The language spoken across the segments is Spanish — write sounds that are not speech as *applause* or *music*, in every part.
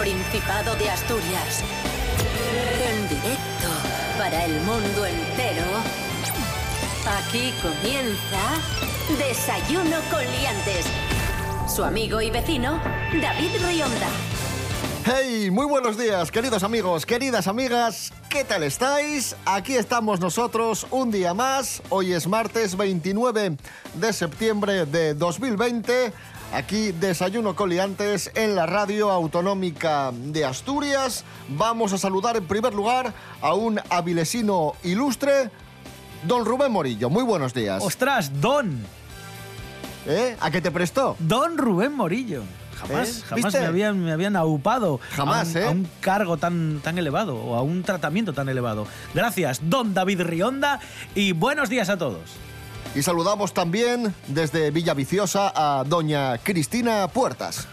Principado de Asturias. En directo para el mundo entero. Aquí comienza Desayuno con Liantes. Su amigo y vecino, David Rionda. Hey, muy buenos días, queridos amigos, queridas amigas. ¿Qué tal estáis? Aquí estamos nosotros un día más. Hoy es martes 29 de septiembre de 2020. Aquí Desayuno Coliantes en la radio autonómica de Asturias. Vamos a saludar en primer lugar a un avilesino ilustre, don Rubén Morillo. Muy buenos días. ¡Ostras, Don! ¿Eh? ¿A qué te prestó? Don Rubén Morillo. Jamás, ¿Eh? jamás ¿Viste? me habían, me habían aupado Jamás, a, un, ¿eh? a un cargo tan, tan elevado o a un tratamiento tan elevado. Gracias, Don David Rionda, y buenos días a todos. Y saludamos también desde Villaviciosa a doña Cristina Puertas.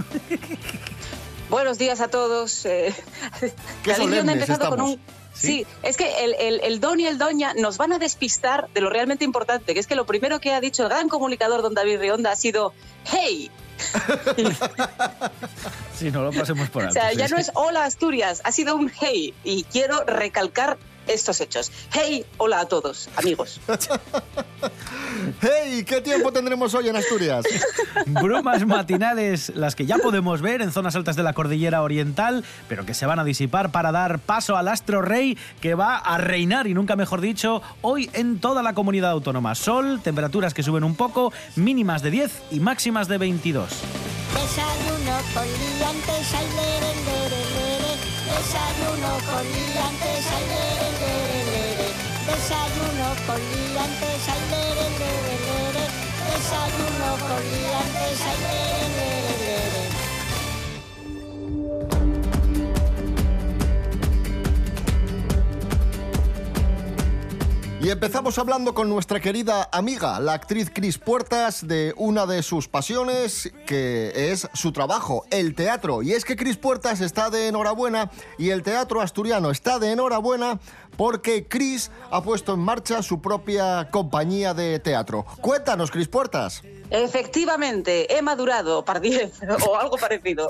*laughs* Buenos días a todos. Eh, *laughs* Qué David Rionda ha solemnes empezado con un... Sí, es que el, el- el don y el doña nos van a despistar de lo realmente importante, que es que lo primero que ha dicho el gran comunicador don David Rionda ha sido ¡Hey! *laughs* Si no lo pasemos por O alto. sea, sí, ya sí. no es hola Asturias, ha sido un hey. Y quiero recalcar estos hechos. Hey, hola a todos, amigos. *laughs* ¡Hey! ¿Qué tiempo tendremos hoy en Asturias? *laughs* Brumas matinales, las que ya podemos ver en zonas altas de la cordillera oriental, pero que se van a disipar para dar paso al astro rey que va a reinar, y nunca mejor dicho, hoy en toda la comunidad autónoma. Sol, temperaturas que suben un poco, mínimas de 10 y máximas de 22. Desayuno con liantes, ay, lere, lere, lere. Desayuno con liantes, ay. Desayuno con liantes, ay, lere, lere, lere. Desayuno con liantes, ay, lere, Y empezamos hablando con nuestra querida amiga, la actriz Cris Puertas, de una de sus pasiones, que es su trabajo, el teatro. Y es que Cris Puertas está de enhorabuena y el teatro asturiano está de enhorabuena porque Cris ha puesto en marcha su propia compañía de teatro. Cuéntanos, Cris Puertas. Efectivamente, he madurado, pardiez, *laughs* o algo parecido.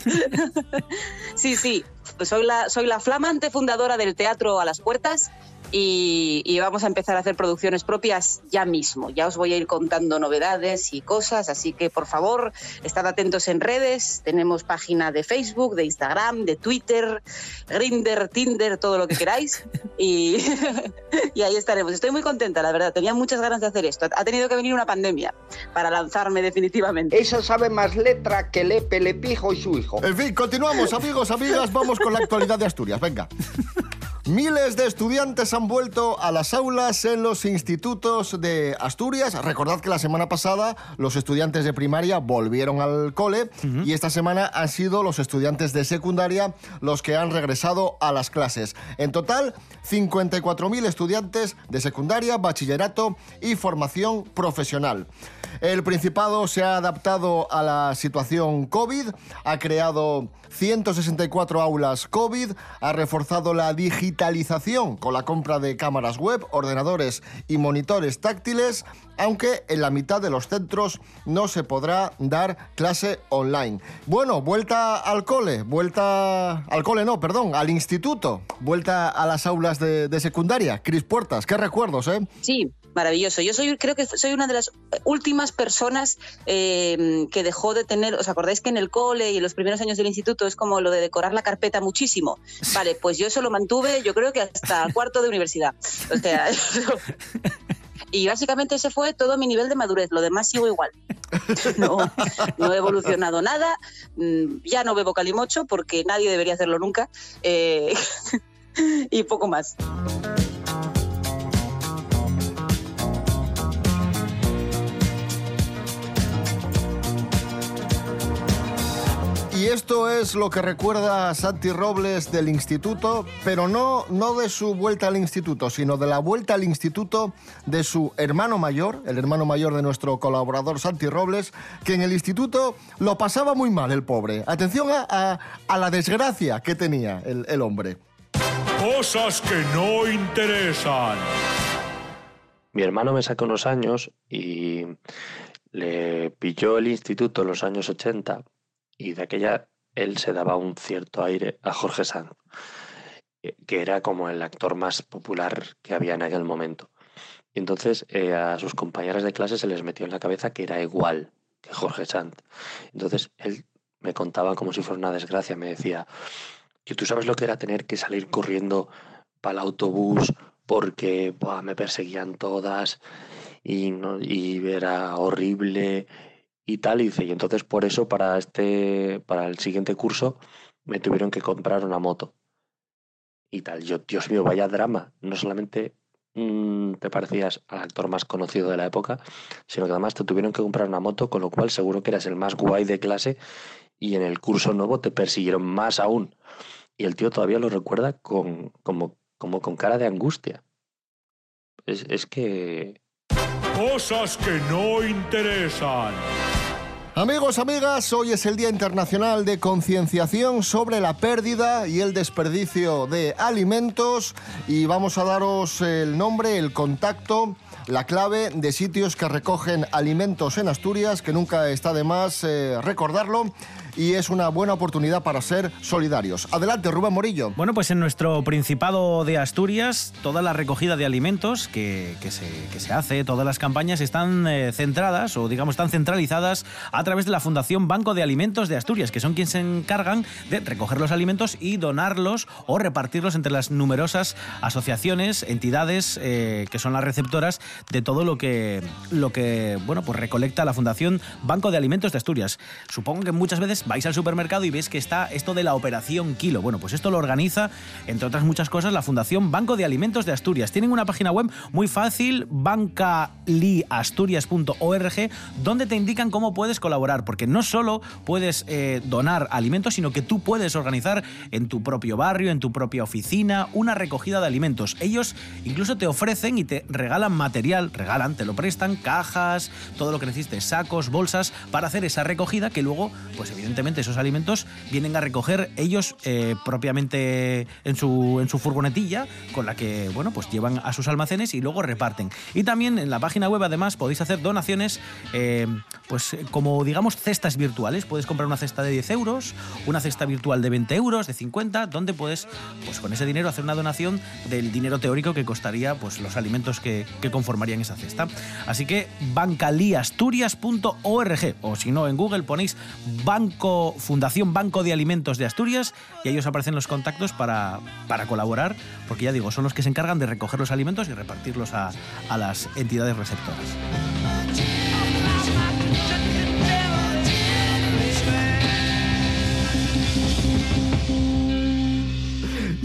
*laughs* sí, sí, soy la, soy la flamante fundadora del Teatro a las Puertas y, y vamos a empezar a hacer producciones propias ya mismo. Ya os voy a ir contando novedades y cosas, así que por favor, estad atentos en redes. Tenemos página de Facebook, de Instagram, de Twitter, Grinder, Tinder, todo lo que queráis. *laughs* Y, *laughs* y ahí estaremos. Estoy muy contenta, la verdad. Tenía muchas ganas de hacer esto. Ha tenido que venir una pandemia para lanzarme definitivamente. Esa sabe más letra que Lepe, Lepijo y su hijo. En fin, continuamos, amigos, amigas, vamos con la actualidad de Asturias. Venga. *laughs* Miles de estudiantes han vuelto a las aulas en los institutos de Asturias. Recordad que la semana pasada los estudiantes de primaria volvieron al cole y esta semana han sido los estudiantes de secundaria los que han regresado a las clases. En total, 54.000 estudiantes de secundaria, bachillerato y formación profesional. El Principado se ha adaptado a la situación COVID, ha creado 164 aulas COVID, ha reforzado la digitalización con la compra de cámaras web, ordenadores y monitores táctiles, aunque en la mitad de los centros no se podrá dar clase online. Bueno, vuelta al cole, vuelta al cole no, perdón, al instituto, vuelta a las aulas de, de secundaria. Cris Puertas, qué recuerdos, ¿eh? Sí, maravilloso. Yo soy, creo que soy una de las últimas personas eh, que dejó de tener, ¿os acordáis que en el cole y en los primeros años del instituto es como lo de decorar la carpeta muchísimo? Vale, pues yo eso lo mantuve, yo creo que hasta *laughs* cuarto de universidad. O sea, eso- *laughs* Y básicamente ese fue todo mi nivel de madurez, lo demás sigo igual. *laughs* No, no he evolucionado nada, mm, ya no bebo calimocho porque nadie debería hacerlo nunca. eh, y poco más. Y esto es lo que recuerda a Santi Robles del instituto, pero no, no de su vuelta al instituto, sino de la vuelta al instituto de su hermano mayor, el hermano mayor de nuestro colaborador Santi Robles, que en el instituto lo pasaba muy mal el pobre. Atención a, a- a la desgracia que tenía el, el hombre. Cosas que no interesan. Mi hermano me sacó unos años y le pilló el instituto en los años 80 y de aquella él se daba un cierto aire a Jorge Sanz, que era como el actor más popular que había en aquel momento. Y entonces eh, a sus compañeras de clase se les metió en la cabeza que era igual que Jorge Sanz. Entonces él me contaba como si fuera una desgracia, me decía, que tú sabes lo que era tener que salir corriendo para el autobús porque me perseguían todas y, no, y era horrible y tal. Dice, y entonces por eso para, este, para el siguiente curso me tuvieron que comprar una moto. Y tal, yo, Dios mío, vaya drama. No solamente mm, te parecías al actor más conocido de la época, sino que además te tuvieron que comprar una moto, con lo cual seguro que eras el más guay de clase y en el curso nuevo te persiguieron más aún. Y el tío todavía lo recuerda con, como, como con cara de angustia. Es, es que Cosas que no interesan. Amigos, amigas, hoy es el Día Internacional de Concienciación sobre la pérdida y el desperdicio de alimentos y vamos a daros el nombre, el contacto, la clave de sitios que recogen alimentos en Asturias, que nunca está de más eh, recordarlo y es una buena oportunidad para ser solidarios. Adelante, Rubén Morillo. Bueno, pues en nuestro Principado de Asturias, toda la recogida de alimentos que, que, se, que se, hace, todas las campañas están eh, centradas o digamos están centralizadas a través de la Fundación Banco de Alimentos de Asturias, que son quienes se encargan de recoger los alimentos y donarlos o repartirlos entre las numerosas asociaciones, entidades eh, que son las receptoras de todo lo que, lo que bueno, pues recolecta la Fundación Banco de Alimentos de Asturias. Supongo que muchas veces vais al supermercado y ves que está esto de la operación kilo. Bueno, pues esto lo organiza, entre otras muchas cosas, la Fundación Banco de Alimentos de Asturias. Tienen una página web muy fácil, bancaliasturias.org, donde te indican cómo puedes colaborar, porque no solo puedes eh, donar alimentos, sino que tú puedes organizar en tu propio barrio, en tu propia oficina, una recogida de alimentos. Ellos incluso te ofrecen y te regalan material, regalan, te lo prestan, cajas, todo lo que necesites, sacos, bolsas, para hacer esa recogida que luego, pues evidentemente, esos alimentos vienen a recoger ellos eh, propiamente en su, en su furgonetilla, con la que bueno, pues llevan a sus almacenes y luego reparten. Y también en la página web además podéis hacer donaciones, eh, pues como digamos cestas virtuales. Puedes comprar una cesta de 10 euros, una cesta virtual de 20 euros, de 50, donde puedes pues con ese dinero hacer una donación del dinero teórico que costaría pues los alimentos que, que conformarían esa cesta. Así que bancaliasturias.org o si no en Google ponéis Fundación Banco de Alimentos de Asturias y ahí os aparecen los contactos para, para colaborar, porque ya digo, son los que se encargan de recoger los alimentos y repartirlos a, a las entidades receptoras.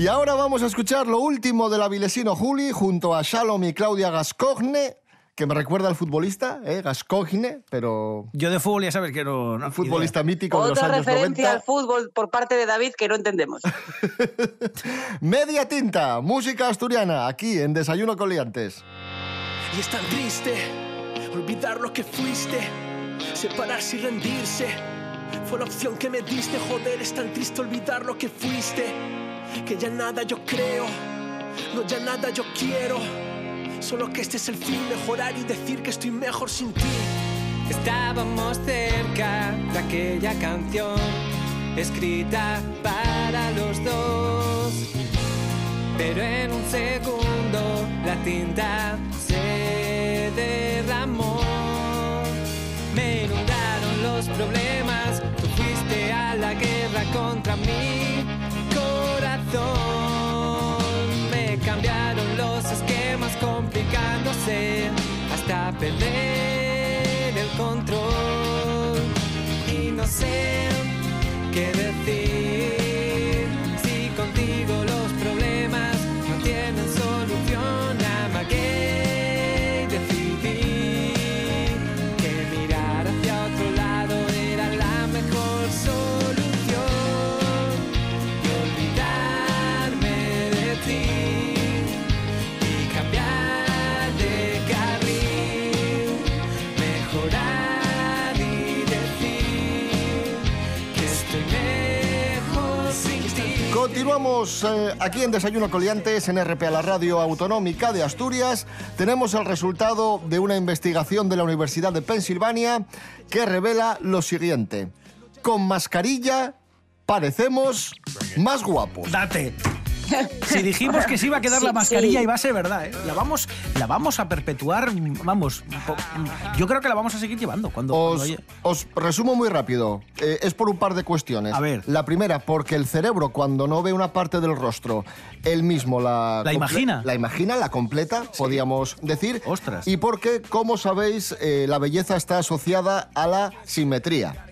Y ahora vamos a escuchar lo último de la Vilesino Juli junto a Shalom y Claudia Gascogne que me recuerda al futbolista, ¿eh? Gascogne, pero... Yo de fútbol ya sabes que no... no un futbolista idea. mítico Otra de los años referencia 90. al fútbol por parte de David que no entendemos. *laughs* Media tinta, música asturiana, aquí en Desayuno con Liantes. Y es tan triste olvidar lo que fuiste, separarse y rendirse. Fue la opción que me diste, joder, es tan triste olvidar lo que fuiste, que ya nada yo creo, no ya nada yo quiero. Solo que este es el fin, mejorar y decir que estoy mejor sin ti. Estábamos cerca de aquella canción escrita para los dos. Pero en un segundo la tinta se derramó. Me inundaron los problemas, tú fuiste a la guerra contra mi corazón. Complicándose hasta perder el control. Y no sé qué Continuamos eh, aquí en Desayuno Coliantes, en RPA, la radio autonómica de Asturias. Tenemos el resultado de una investigación de la Universidad de Pensilvania que revela lo siguiente. Con mascarilla parecemos más guapos. Date. Si dijimos que se iba a quedar Sí, la mascarilla sí. y va a ser verdad, ¿eh? La vamos, la vamos a perpetuar, vamos, yo creo que la vamos a seguir llevando cuando, Os, cuando oye- os resumo muy rápido. Eh, es por un par de cuestiones. A ver. La primera, porque el cerebro, cuando no ve una parte del rostro, él mismo la... La imagina. La imagina, la completa, podríamos decir. Ostras. Y porque, como sabéis, eh, la belleza está asociada a la simetría.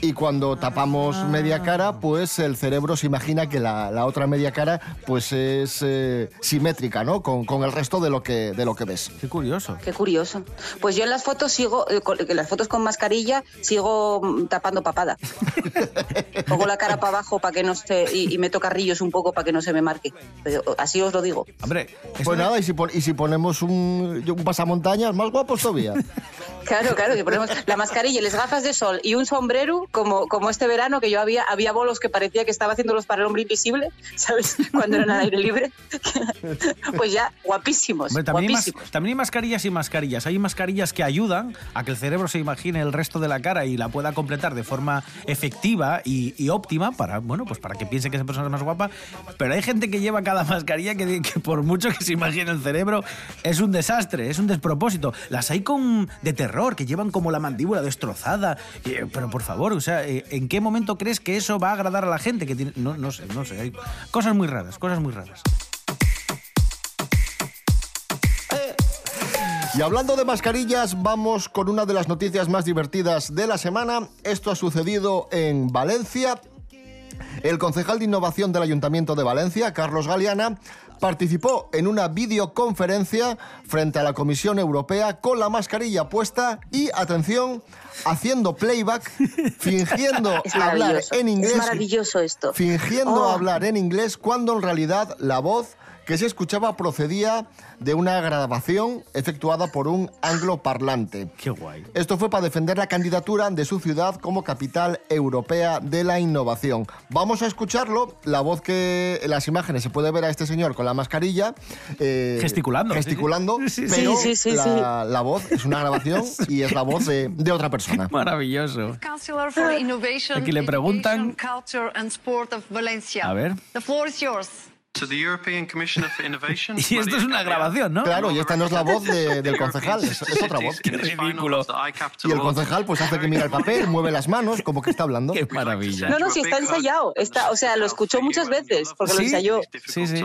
Y cuando tapamos Ah. media cara, pues el cerebro se imagina que la, la otra media cara pues es eh, simétrica, ¿no? Con, con el resto de lo que, de lo que ves. Qué curioso. Qué curioso. Pues yo en las fotos sigo, eh, con- en las fotos con mascarilla, sigo mm, tapando papada. *laughs* Pongo la cara para abajo para que no se, y, y meto carrillos un poco para que no se me marque. Pero, así os lo digo. Hombre, Pues nada, y si, pon- y si ponemos un, un pasamontañas, más guapos todavía. Claro, claro, que ponemos la mascarilla, y las gafas de sol y un sombrero, como, como este verano que yo había, había bolos que parecía que estaba haciéndolos para el hombre invisible, *laughs* ¿sabes? Cuando eran al aire libre. *laughs* pues ya, guapísimos, Hombre, también, hay guapísimos. también hay mascarillas y mascarillas. Hay mascarillas que ayudan a que el cerebro se imagine el resto de la cara y la pueda completar de forma efectiva y, y óptima para, bueno, pues para que piense que esa persona es más guapa. Pero hay gente que lleva cada mascarilla que, que por mucho que se imagine el cerebro es un desastre, es un despropósito. Las hay con de terror, que llevan como la mandíbula destrozada. Eh, Pero por favor, o sea, eh, ¿en qué momento crees que eso va a agradar a la gente? Que no, no sé, no sé. Hay cosas muy raras, cosas muy raras. Y hablando de mascarillas, vamos con una de las noticias más divertidas de la semana. Esto ha sucedido en Valencia. El concejal de innovación del Ayuntamiento de Valencia, Carlos Galeana, participó en una videoconferencia frente a la Comisión Europea con la mascarilla puesta y, atención, haciendo playback, *laughs* fingiendo hablar en inglés. Es maravilloso esto. Fingiendo Oh. hablar en inglés cuando en realidad la voz que se escuchaba procedía de una grabación efectuada por un angloparlante. Qué guay. Esto fue para defender la candidatura de su ciudad como capital europea de la innovación. Vamos a escucharlo. La voz que en las imágenes se puede ver a este señor con la mascarilla. eh, Gesticulando, sí, sí. Gesticulando. Sí, sí. Pero Sí, sí, sí, la, la voz es una grabación *laughs* y es la voz de, de otra persona. Maravilloso. Innovation, Aquí le preguntan-. A ver. The floor is yours. To the European Commissioner for Innovation. *laughs* Y esto es una grabación, ¿no? Claro, y esta no es la voz de- del concejal, es, es otra voz. Qué ridículo. Y el concejal pues hace que mira el papel, *laughs* mueve las manos, como que está hablando. Qué maravilla. No, no, si está ensayado. Está, o sea, lo escuchó muchas veces porque lo Sí. ensayó. Sí, sí.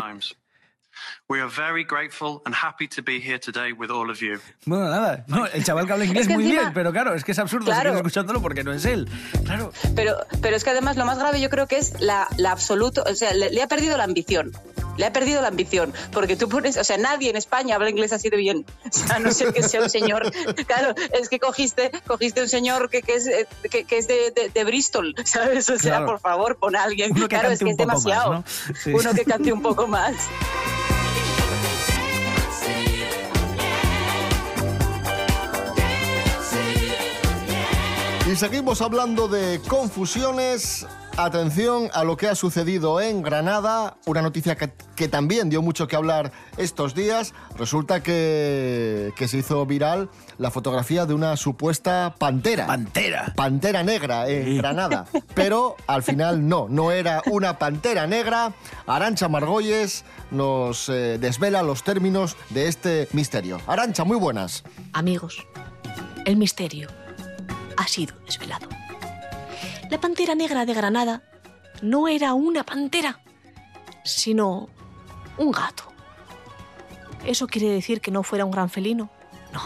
We are very grateful and happy to be here today with all of you. Bueno, nada. No, el chaval que habla inglés Es que muy encima- bien, pero claro, es que es absurdo Claro. seguir escuchándolo porque no es él. Claro. Pero, pero es que además lo más grave yo creo que es la, la absoluto, o sea, le, le ha perdido la ambición. Le ha perdido la ambición, porque tú pones, o sea, nadie en España habla inglés así de bien. O sea, a no ser que sea un señor. *laughs* Claro, es que cogiste, cogiste un señor que, que es, eh, que, que es de, de- de Bristol, *laughs* ¿sabes? O sea, Claro. por favor, pon a alguien. Uno que claro, es que es poco más, demasiado. ¿no? Sí. Uno que cante un poco más. Y seguimos hablando de confusiones. Atención a lo que ha sucedido en Granada, una noticia que, que también dio mucho que hablar estos días. Resulta que, que se hizo viral la fotografía de una supuesta pantera. Pantera. Pantera negra en Granada. *laughs* Pero al final no, no era una pantera negra. Arancha Margolles nos eh, desvela los términos de este misterio. Arancha, muy buenas. Amigos, el misterio ha sido desvelado. La pantera negra de Granada no era una pantera, sino un gato. ¿Eso quiere decir que no fuera un gran felino? No,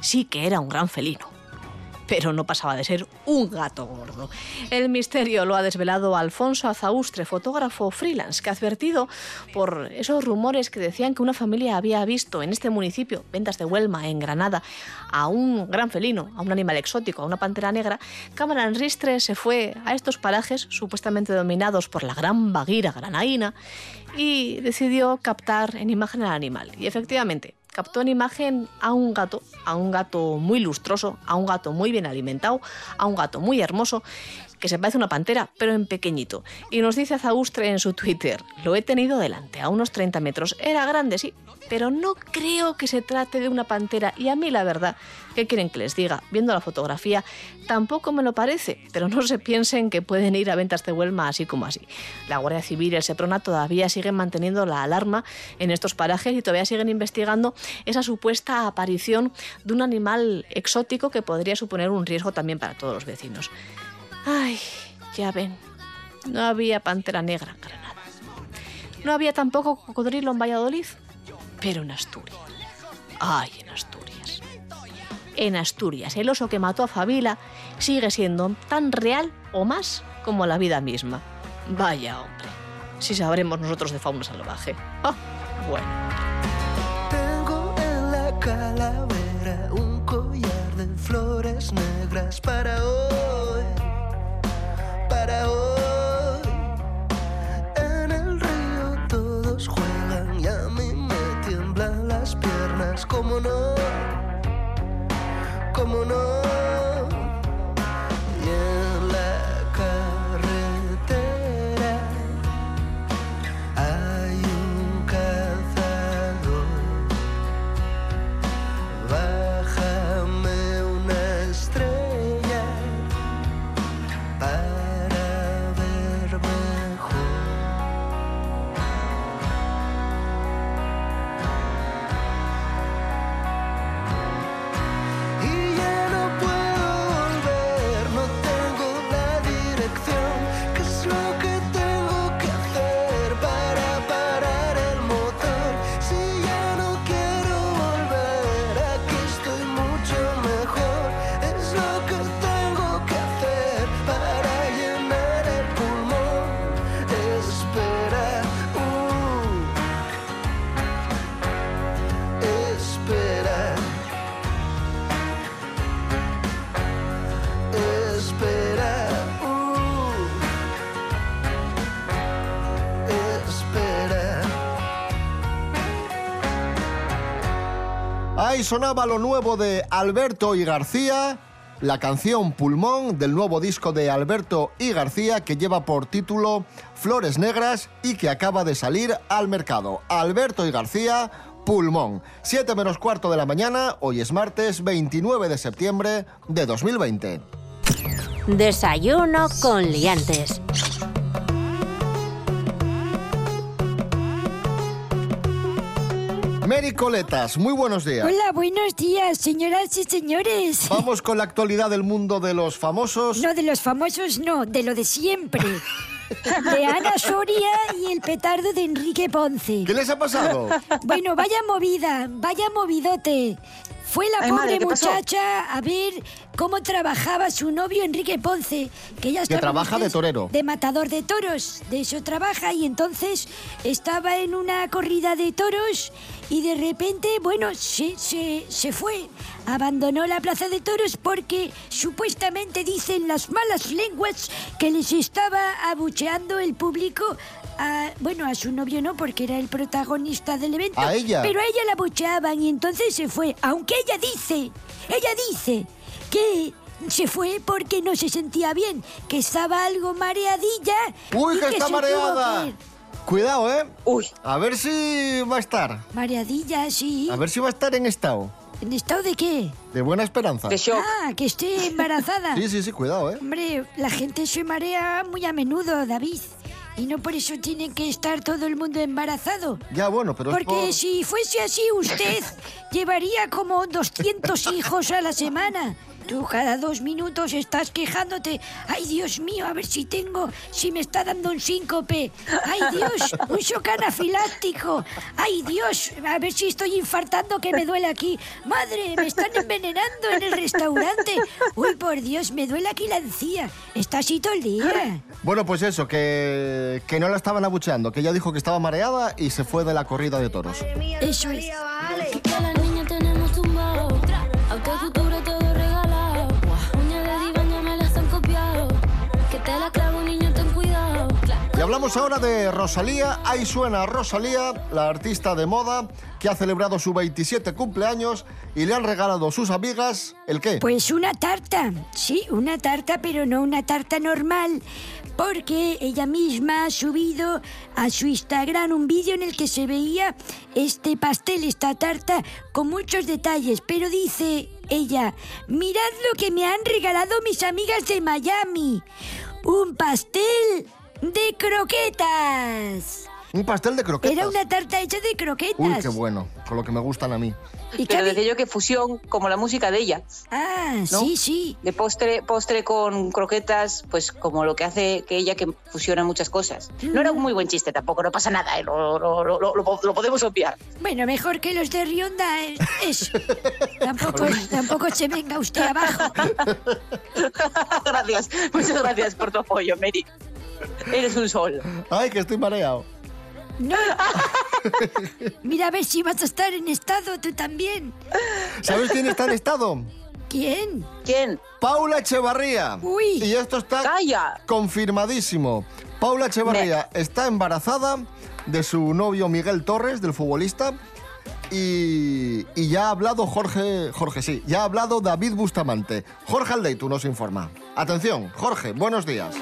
sí que era un gran felino. Pero no pasaba de ser un gato gordo. El misterio lo ha desvelado Alfonso Azaustre, fotógrafo freelance, que advertido por esos rumores que decían que una familia había visto en este municipio, Ventas de Huelma, en Granada, a un gran felino, a un animal exótico, a una pantera negra. Cámara en Ristre se fue a estos parajes, supuestamente dominados por la gran vaguira granaína, y decidió captar en imagen al animal. Y efectivamente, captó en imagen a un gato, a un gato muy lustroso, a un gato muy bien alimentado, a un gato muy hermoso, que se parece a una pantera, pero en pequeñito. Y nos dice Zaustre en su Twitter, lo he tenido delante, a unos 30 metros. Era grande, sí, pero no creo que se trate de una pantera. Y a mí, la verdad, ¿Qué quieren que les diga? Viendo la fotografía, tampoco me lo parece, pero no se piensen que pueden ir a ventas de Huelma así como así. La Guardia Civil y el Seprona todavía siguen manteniendo la alarma en estos parajes y todavía siguen investigando esa supuesta aparición de un animal exótico que podría suponer un riesgo también para todos los vecinos. Ay, ya ven, no había pantera negra en Granada. No había tampoco cocodrilo en Valladolid, pero en Asturias. Ay, en Asturias. En Asturias, el oso que mató a Fabila sigue siendo tan real o más como la vida misma. Vaya hombre, si sabremos nosotros de fauna salvaje. Ah, bueno. Tengo en la calavera un collar de flores negras para hoy, sonaba lo nuevo de Alberto y García, la canción Pulmón del nuevo disco de Alberto y García que lleva por título Flores Negras y que acaba de salir al mercado. Alberto y García, Pulmón. 7 menos cuarto de la mañana, hoy es martes 29 de septiembre de 2020. Desayuno con liantes. Mary Coletas, muy buenos días. Hola, buenos días, señoras y señores. Vamos con la actualidad del mundo de los famosos. No, de los famosos no, de lo de siempre. *laughs* De Ana Soria y el petardo de Enrique Ponce. ¿Qué les ha pasado? Bueno, vaya movida, vaya movidote. Fue la Ay, pobre madre, ¿qué pasó? muchacha a ver cómo trabajaba su novio Enrique Ponce, que ya Que estaba trabaja de torero. de matador de toros, de eso trabaja y entonces estaba en una corrida de toros y de repente, bueno, se, se, se fue, abandonó la plaza de toros porque supuestamente dicen las malas lenguas que les estaba abucheando el público. A, bueno, a su novio no, porque era el protagonista del evento. ¿A ella? Pero a ella la abucheaban y entonces se fue. Aunque ella dice, ella dice que se fue porque no se sentía bien, que estaba algo mareadilla. ¡Uy, y que está se tuvo mareada! que. Cuidado, ¿eh? Uy. A ver si va a estar. Mareadilla, sí. A ver si va a estar en estado. ¿En estado de qué? De buena esperanza. Ah, que esté embarazada. *laughs* Sí, sí, sí, cuidado, ¿eh? Hombre, la gente se marea muy a menudo, David. Y no por eso tiene que estar todo el mundo embarazado. Ya, bueno, pero es Porque por- si fuese así, usted *laughs* llevaría como 200 hijos a la semana. Tú cada dos minutos estás quejándote. Ay, Dios mío, a ver si tengo, si me está dando un síncope. Ay, Dios, un shock anafiláctico. Ay, Dios, a ver si estoy infartando que me duele aquí. Madre, me están envenenando en el restaurante. Uy, por Dios, me duele aquí la encía. Está así todo el día. Bueno, pues eso, que, que no la estaban abucheando, que ella dijo que estaba mareada y se fue de la corrida de toros. Eso es. Hablamos ahora de Rosalía. Ahí suena Rosalía, la artista de moda que ha celebrado su 27 cumpleaños y le han regalado sus amigas el qué? Pues una tarta, sí, una tarta, pero no una tarta normal, porque ella misma ha subido a su Instagram un vídeo en el que se veía este pastel, esta tarta, con muchos detalles, pero dice ella, mirad lo que me han regalado mis amigas de Miami. Un pastel de croquetas. Un pastel de croquetas. Era una tarta hecha de croquetas. Uy, qué bueno, con lo que me gustan a mí. Pero decía yo que fusión, como la música de ella. Ah, ¿no? sí, sí. De postre, postre con croquetas, pues como lo que hace que ella que fusiona muchas cosas. No era un muy buen chiste tampoco, no pasa nada, ¿eh? lo, lo- lo- lo- lo- lo podemos obviar. Bueno, mejor que los de Rionda es eso. *laughs* tampoco, tampoco se venga usted abajo. *laughs* gracias, muchas gracias por tu apoyo, Mary. Eres un sol. Ay, que estoy mareado. No. *laughs* Mira a ver si vas a estar en estado tú también. ¿Sabes quién está en estado? ¿Quién? ¿Quién? Paula Echevarría. Uy. Y esto está Calla. confirmadísimo. Paula Echevarría está embarazada de su novio Miguel Torres, del futbolista. Y, y ya ha hablado Jorge, Jorge sí, ya ha hablado David Bustamante. Jorge Aldeitu nos informa. Atención, Jorge, buenos días.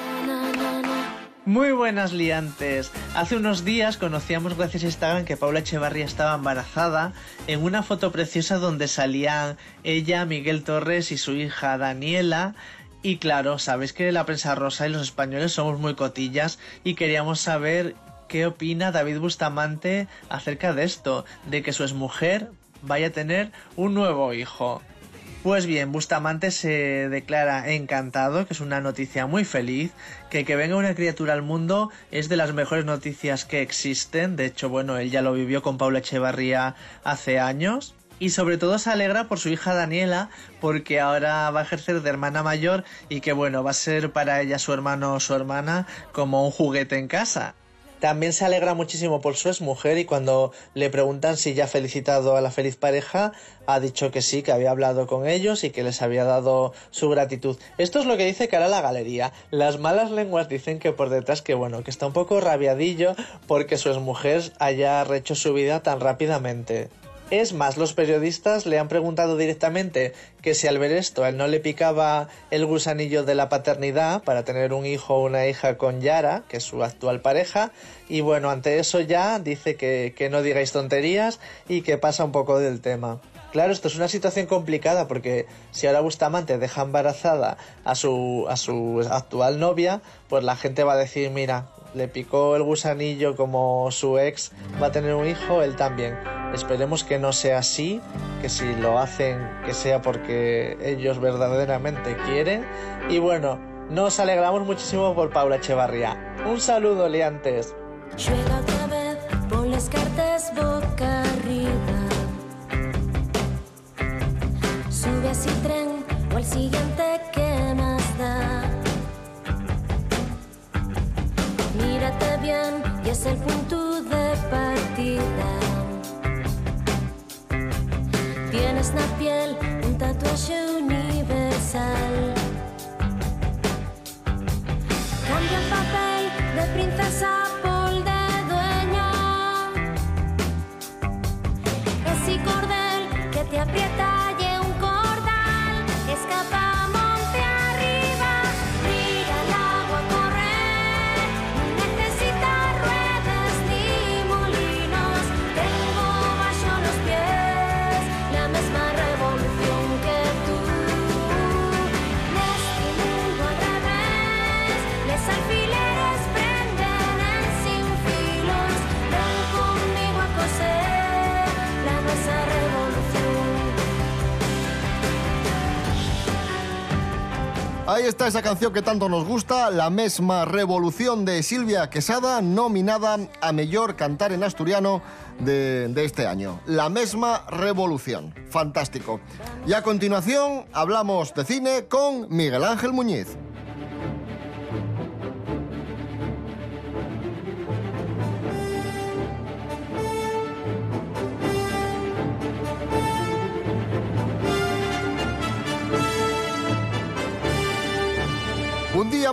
Muy buenas liantes. Hace unos días conocíamos gracias a Instagram que Paula Echevarría estaba embarazada en una foto preciosa donde salían ella, Miguel Torres y su hija Daniela. Y claro, sabéis que la prensa rosa y los españoles somos muy cotillas y queríamos saber qué opina David Bustamante acerca de esto, de que su exmujer vaya a tener un nuevo hijo. Pues bien, Bustamante se declara encantado, que es una noticia muy feliz, que que venga una criatura al mundo es de las mejores noticias que existen, de hecho, bueno, él ya lo vivió con Paula Echevarría hace años. Y sobre todo se alegra por su hija Daniela, porque ahora va a ejercer de hermana mayor y que bueno, va a ser para ella su hermano o su hermana como un juguete en casa. También se alegra muchísimo por su exmujer y cuando le preguntan si ya ha felicitado a la feliz pareja, ha dicho que sí, que había hablado con ellos y que les había dado su gratitud. Esto es lo que dice cara a la galería. Las malas lenguas dicen que por detrás que bueno, que está un poco rabiadillo porque su exmujer haya rehecho su vida tan rápidamente. Es más, los periodistas le han preguntado directamente que si al ver esto a él no le picaba el gusanillo de la paternidad para tener un hijo o una hija con Yara, que es su actual pareja, y bueno, ante eso ya dice que, que no digáis tonterías y que pasa un poco del tema. Claro, esto es una situación complicada porque si ahora Bustamante deja embarazada a su, a su actual novia, pues la gente va a decir, mira, le picó el gusanillo como su ex va a tener un hijo, él también. Esperemos que no sea así, que si lo hacen, que sea porque ellos verdaderamente quieren. Y bueno, nos alegramos muchísimo por Paula Echevarría. Un saludo, liantes. Juega otra vez, es el punto de partida. Tienes na piel un tatuaje universal. Ahí está esa canción que tanto nos gusta, La misma revolución de Silvia Quesada, nominada a Mejor Cantar en Asturiano de, de este año. La misma revolución. Fantástico. Y a continuación hablamos de cine con Miguel Ángel Muñiz.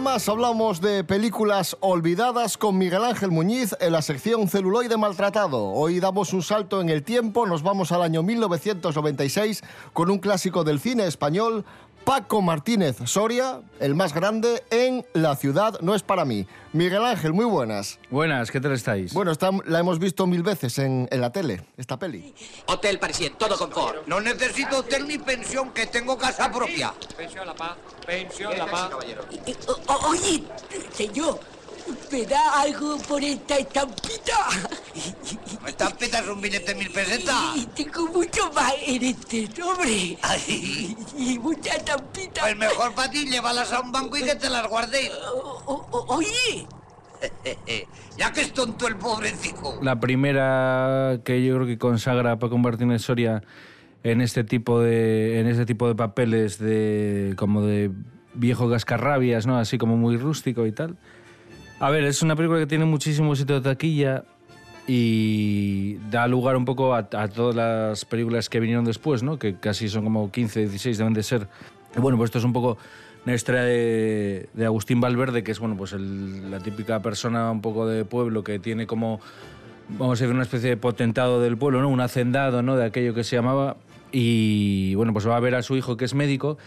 Más hablamos de películas olvidadas con Miguel Ángel Muñiz en la sección Celuloide Maltratado. Hoy damos un salto en el tiempo, nos vamos al año 1996 con un clásico del cine español, Paco Martínez Soria, el más grande en La ciudad no es para mí. Miguel Ángel, muy buenas. Buenas, ¿qué tal estáis? Bueno, esta la hemos visto mil veces en, en la tele, esta peli. Hotel Parisien, todo confort. No necesito hotel ni pensión, que tengo casa propia. Pensión La Paz, pensión La Paz. Oye, señor, ¿me da algo por esta estampita? Estampita es un billete de mil pesetas. Y tengo mucho más en este sobre. Ay. Y muchas estampitas. Pues mejor para ti, llévalas a un banco y que te las guardéis. oye. *laughs* ya que es tonto el pobrecito. La primera que yo creo que consagra Paco Martínez Soria en este tipo de en este tipo de papeles de como de viejo gascarrabias, ¿no? Así como muy rústico y tal. A ver, es una película que tiene muchísimo éxito de taquilla y da lugar un poco a, todas las películas que vinieron después, ¿no? Que casi son como 15, 16 deben de ser. Bueno, pues esto es un poco una historia de, de Agustín Valverde, que es bueno, pues el- la típica persona un poco de pueblo que tiene como vamos a decir, una especie de potentado del pueblo, ¿no? Un hacendado, ¿no? De aquello que se llamaba. Y bueno, pues va a ver a su hijo que es médico,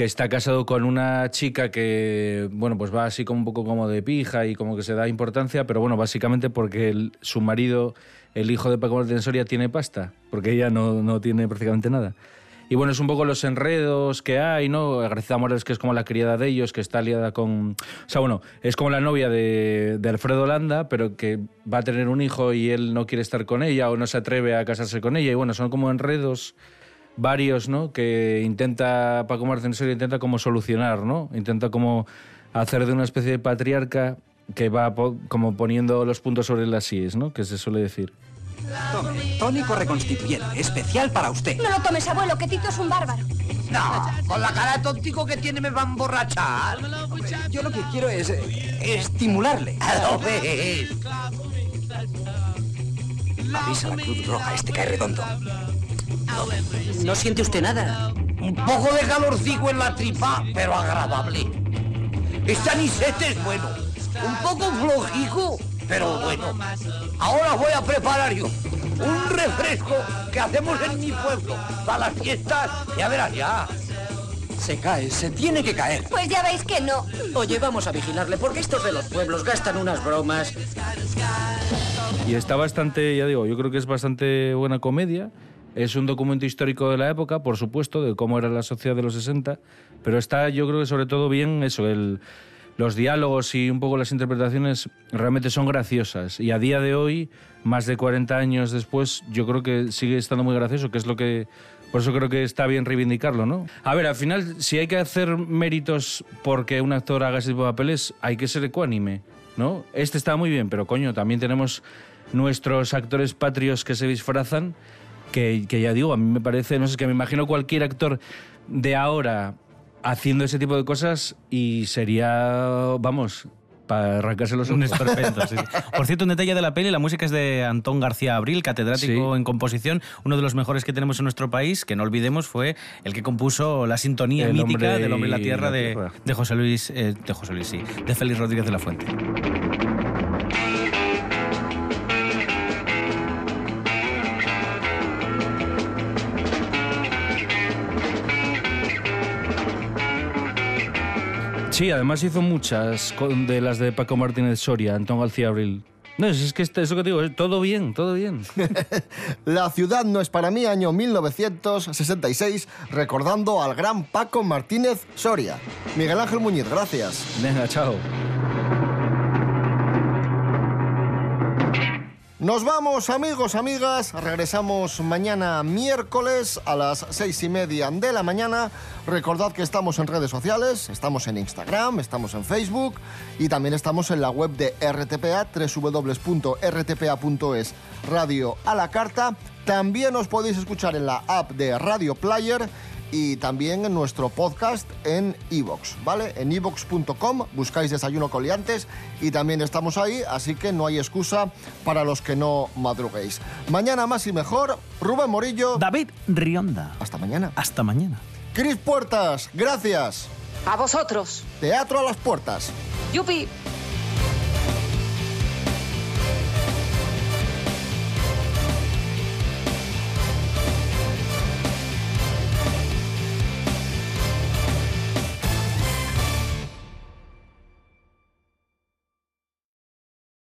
que está casado con una chica que, bueno, pues va así como un poco como de pija y como que se da importancia, pero bueno, básicamente porque el- su marido, el hijo de Paco Martínez Soria, tiene pasta, porque ella no, no tiene prácticamente nada. Y bueno, es un poco los enredos que hay, ¿no? Gracia Morales, que es como la criada de ellos, que está aliada con... O sea, bueno, es como la novia de, de Alfredo Landa, pero que va a tener un hijo y él no quiere estar con ella o no se atreve a casarse con ella. Y bueno, son como enredos varios, ¿no? Que intenta, Paco Martínez Soria intenta como solucionar, ¿no? Intenta como hacer de una especie de patriarca que va po- como poniendo los puntos sobre las síes, ¿no? Que se suele decir. Tome, tónico reconstituyente, especial para usted. No lo tomes, abuelo, que Tito es un bárbaro. No, con la cara de tontico que tiene me va a emborrachar. Yo lo que quiero es eh, estimularle. ¿Lo ves? Avisa a la Cruz Roja, este cae redondo. ¿No siente usted nada? Un poco de calorcico en la tripa, pero agradable. Este anisete es bueno. Un poco flojico, pero bueno. Ahora voy a preparar yo un refresco que hacemos en mi pueblo para las fiestas. Ya verás ya. Se cae, se tiene que caer. Pues ya veis que no. Oye, vamos a vigilarle, porque estos de los pueblos gastan unas bromas. Y está bastante, ya digo, yo creo que es bastante buena comedia. Es un documento histórico de la época, por supuesto, de cómo era la sociedad de los 60, pero está, yo creo que sobre todo bien eso, los diálogos y un poco las interpretaciones realmente son graciosas. Y a día de hoy, más de 40 años después, yo creo que sigue estando muy gracioso, que es lo que... Por eso creo que está bien reivindicarlo, ¿no? A ver, al final, si hay que hacer méritos porque un actor haga ese tipo de papeles, hay que ser ecuánime, ¿no? Este está muy bien, pero coño, también tenemos nuestros actores patrios que se disfrazan, que, que ya digo, a mí me parece, no sé, que me imagino cualquier actor de ahora haciendo ese tipo de cosas y sería, vamos, para arrancarse los Un ojos. esperpento, *laughs* sí. Por cierto, un detalle de la peli, la música es de Antón García Abril, catedrático Sí. en composición, uno de los mejores que tenemos en nuestro país, que no olvidemos fue el que compuso la sintonía El mítica del Hombre y la Tierra, la de, de José Luis, eh, de José Luis, sí, de Félix Rodríguez de la Fuente. Sí, además hizo muchas de las de Paco Martínez Soria, Antón García Abril. No, es que este- eso que te digo, todo bien, todo bien. *laughs* La ciudad no es para mí, año 1966, recordando al gran Paco Martínez Soria. Miguel Ángel Muñiz, gracias. Venga, chao. Nos vamos, amigos, amigas. Regresamos mañana miércoles a las seis y media de la mañana. Recordad que estamos en redes sociales, estamos en Instagram, estamos en Facebook y también estamos en la web de RTPA, www.rtpa.es, radio a la carta. También os podéis escuchar en la app de Radio Player y también en nuestro podcast en iVoox, ¿vale? En iVoox.com buscáis Desayuno Coliantes y también estamos ahí, así que no hay excusa para los que no madruguéis. Mañana más y mejor, Rubén Morillo. David Rionda. Hasta mañana. Hasta mañana. Cris Puertas, gracias. A vosotros. Teatro a las puertas. Yupi.